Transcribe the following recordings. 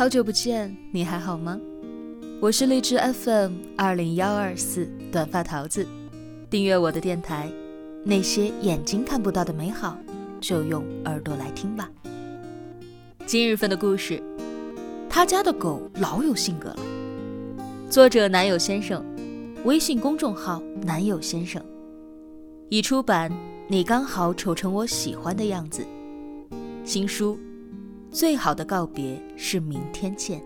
好久不见，你还好吗？我是荔枝 FM 二零幺二四短发桃子，订阅我的电台，那些眼睛看不到的美好，就用耳朵来听吧。今日份的故事，他家的狗老有性格了。作者男友先生，微信公众号男友先生，已出版。你刚好丑成我喜欢的样子。新书。最好的告别是明天见。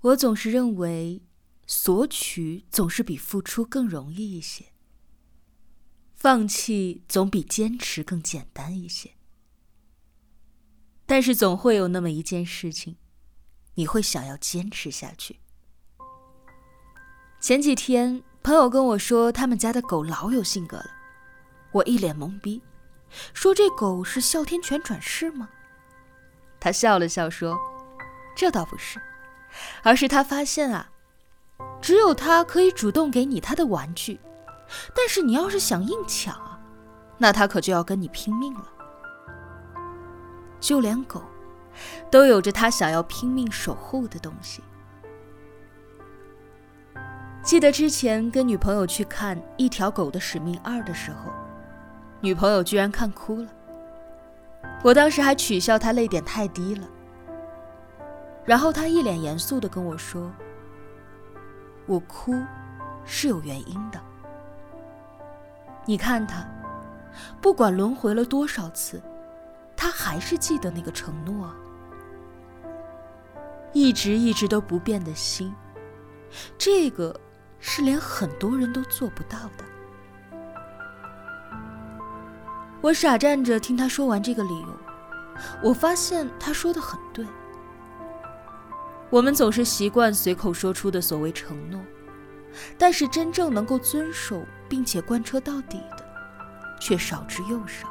我总是认为，索取总是比付出更容易一些，放弃总比坚持更简单一些。但是总会有那么一件事情，你会想要坚持下去。前几天，朋友跟我说，他们家的狗老有性格了。我一脸懵逼，说：“这狗是哮天犬转世吗？”他笑了笑说：“这倒不是，而是他发现啊，只有他可以主动给你他的玩具，但是你要是想硬抢啊，那他可就要跟你拼命了。就连狗，都有着他想要拼命守护的东西。”记得之前跟女朋友去看《一条狗的使命二》的时候。女朋友居然看哭了，我当时还取笑她泪点太低了。然后她一脸严肃的跟我说：“我哭是有原因的。你看他，不管轮回了多少次，他还是记得那个承诺，一直一直都不变的心，这个是连很多人都做不到的。”我傻站着听他说完这个理由，我发现他说的很对。我们总是习惯随口说出的所谓承诺，但是真正能够遵守并且贯彻到底的，却少之又少。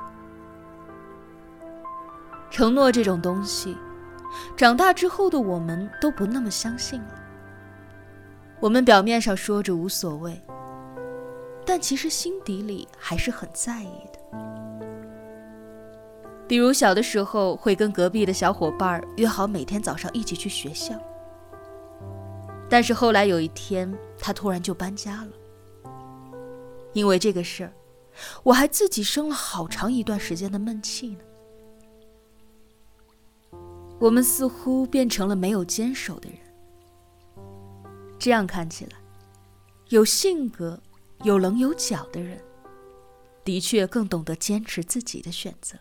承诺这种东西，长大之后的我们都不那么相信了。我们表面上说着无所谓，但其实心底里还是很在意的。比如小的时候会跟隔壁的小伙伴约好每天早上一起去学校，但是后来有一天他突然就搬家了。因为这个事儿，我还自己生了好长一段时间的闷气呢。我们似乎变成了没有坚守的人。这样看起来，有性格、有棱有角的人，的确更懂得坚持自己的选择。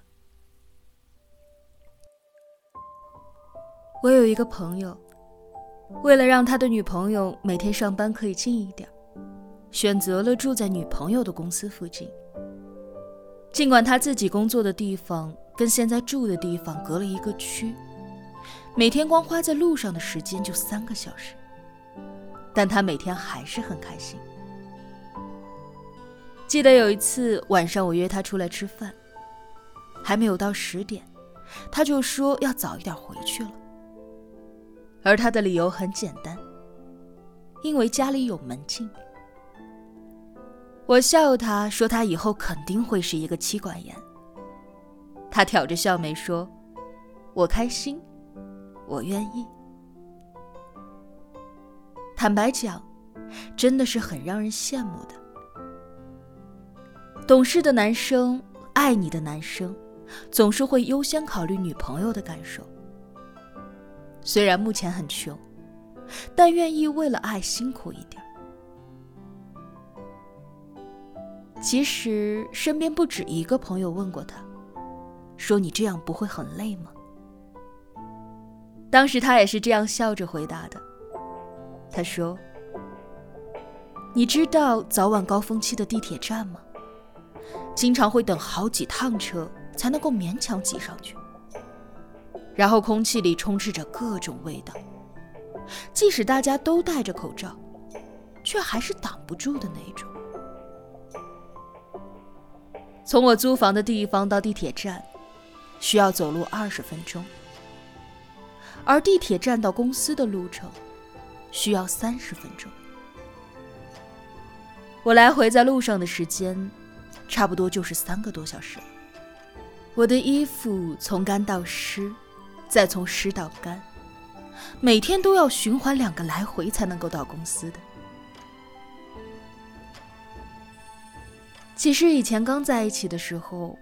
我有一个朋友，为了让他的女朋友每天上班可以近一点，选择了住在女朋友的公司附近。尽管他自己工作的地方跟现在住的地方隔了一个区，每天光花在路上的时间就三个小时，但他每天还是很开心。记得有一次晚上，我约他出来吃饭，还没有到十点，他就说要早一点回去了。而他的理由很简单，因为家里有门禁。我笑他说他以后肯定会是一个妻管严。他挑着笑眉说：“我开心，我愿意。”坦白讲，真的是很让人羡慕的。懂事的男生，爱你的男生，总是会优先考虑女朋友的感受。虽然目前很穷，但愿意为了爱辛苦一点。其实身边不止一个朋友问过他，说你这样不会很累吗？当时他也是这样笑着回答的。他说：“你知道早晚高峰期的地铁站吗？经常会等好几趟车才能够勉强挤上去。”然后空气里充斥着各种味道，即使大家都戴着口罩，却还是挡不住的那种。从我租房的地方到地铁站，需要走路二十分钟，而地铁站到公司的路程需要三十分钟。我来回在路上的时间，差不多就是三个多小时。我的衣服从干到湿，再从湿到干，每天都要循环两个来回才能够到公司的。其实以前刚在一起的时候，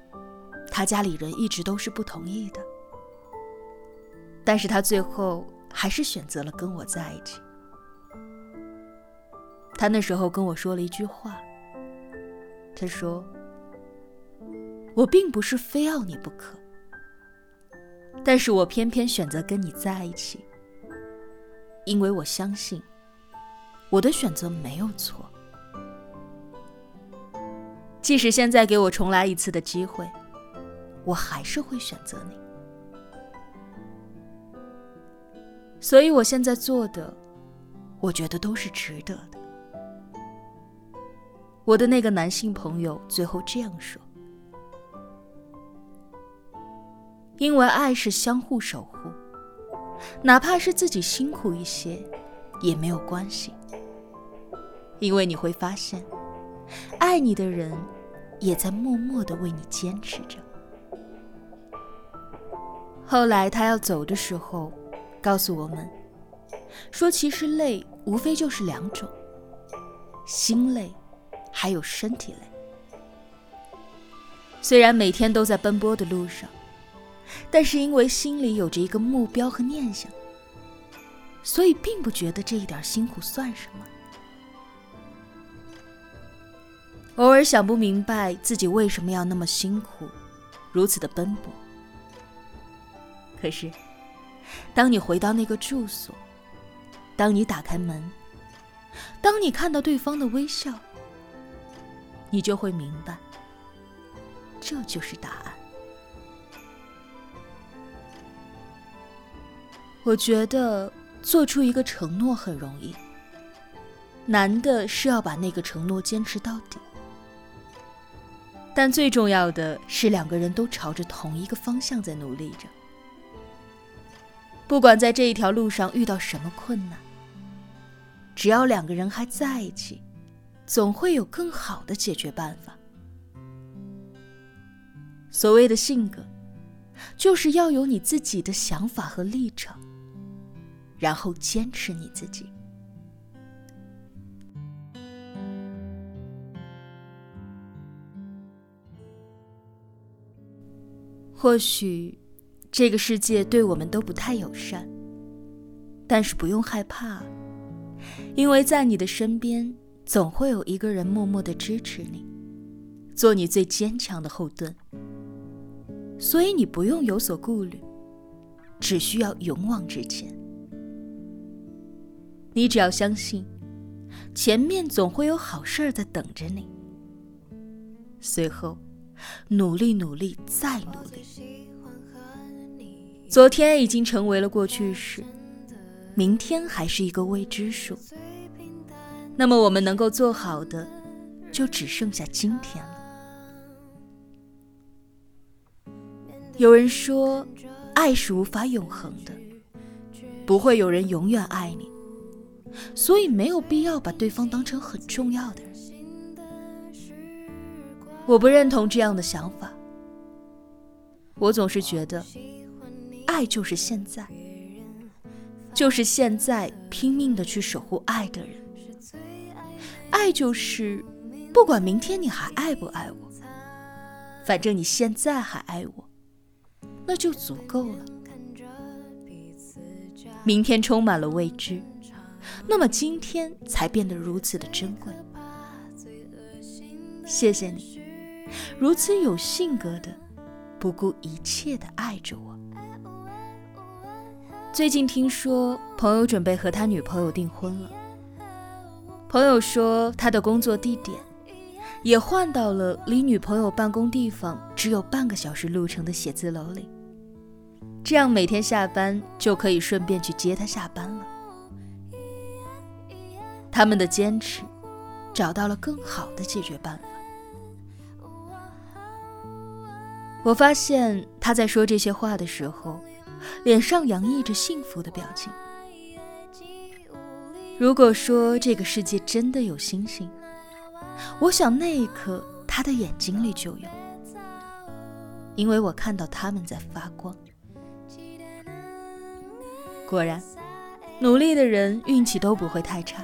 他家里人一直都是不同意的，但是他最后还是选择了跟我在一起。他那时候跟我说了一句话，他说：“我并不是非要你不可，但是我偏偏选择跟你在一起，因为我相信我的选择没有错。”即使现在给我重来一次的机会，我还是会选择你。所以我现在做的，我觉得都是值得的。我的那个男性朋友最后这样说：“因为爱是相互守护，哪怕是自己辛苦一些，也没有关系。因为你会发现，爱你的人。”也在默默的为你坚持着。后来他要走的时候，告诉我们，说其实累无非就是两种，心累，还有身体累。虽然每天都在奔波的路上，但是因为心里有着一个目标和念想，所以并不觉得这一点辛苦算什么。偶尔想不明白自己为什么要那么辛苦，如此的奔波。可是，当你回到那个住所，当你打开门，当你看到对方的微笑，你就会明白，这就是答案。我觉得做出一个承诺很容易，难的是要把那个承诺坚持到底。但最重要的是，两个人都朝着同一个方向在努力着。不管在这一条路上遇到什么困难，只要两个人还在一起，总会有更好的解决办法。所谓的性格，就是要有你自己的想法和立场，然后坚持你自己。或许，这个世界对我们都不太友善，但是不用害怕，因为在你的身边总会有一个人默默的支持你，做你最坚强的后盾。所以你不用有所顾虑，只需要勇往直前。你只要相信，前面总会有好事儿在等着你。随后。努力，努力，再努力。昨天已经成为了过去式，明天还是一个未知数。那么我们能够做好的，就只剩下今天了。有人说，爱是无法永恒的，不会有人永远爱你，所以没有必要把对方当成很重要的人。我不认同这样的想法。我总是觉得，爱就是现在，就是现在拼命的去守护爱的人。爱就是，不管明天你还爱不爱我，反正你现在还爱我，那就足够了。明天充满了未知，那么今天才变得如此的珍贵。谢谢你。如此有性格的，不顾一切的爱着我。最近听说朋友准备和他女朋友订婚了。朋友说他的工作地点也换到了离女朋友办公地方只有半个小时路程的写字楼里，这样每天下班就可以顺便去接他下班了。他们的坚持找到了更好的解决办法。我发现他在说这些话的时候，脸上洋溢着幸福的表情。如果说这个世界真的有星星，我想那一刻他的眼睛里就有。因为我看到他们在发光。果然，努力的人运气都不会太差。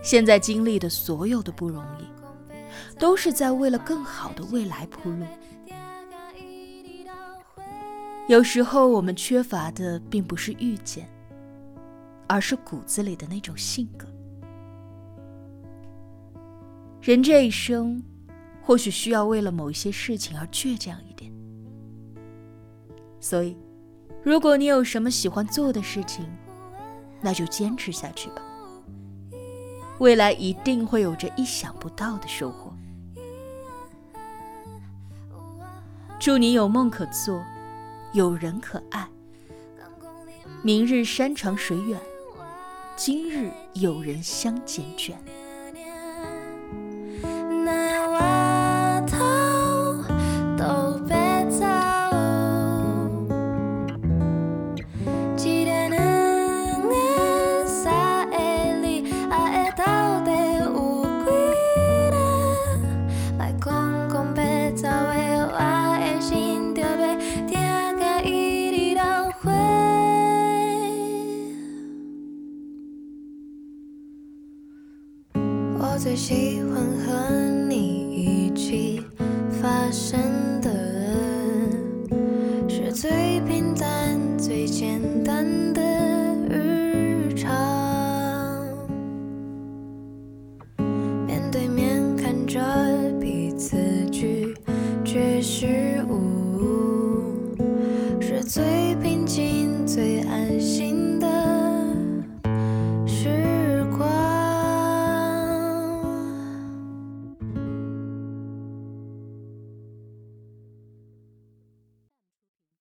现在经历的所有的不容易，都是在为了更好的未来铺路。有时候我们缺乏的并不是遇见，而是骨子里的那种性格。人这一生，或许需要为了某一些事情而倔强一点。所以，如果你有什么喜欢做的事情，那就坚持下去吧。未来一定会有着意想不到的收获。祝你有梦可做，有人可爱。明日山长水远，今日有人相见倦。最喜欢和你一起发生的，是最平淡、最简单的日常。面对面看着。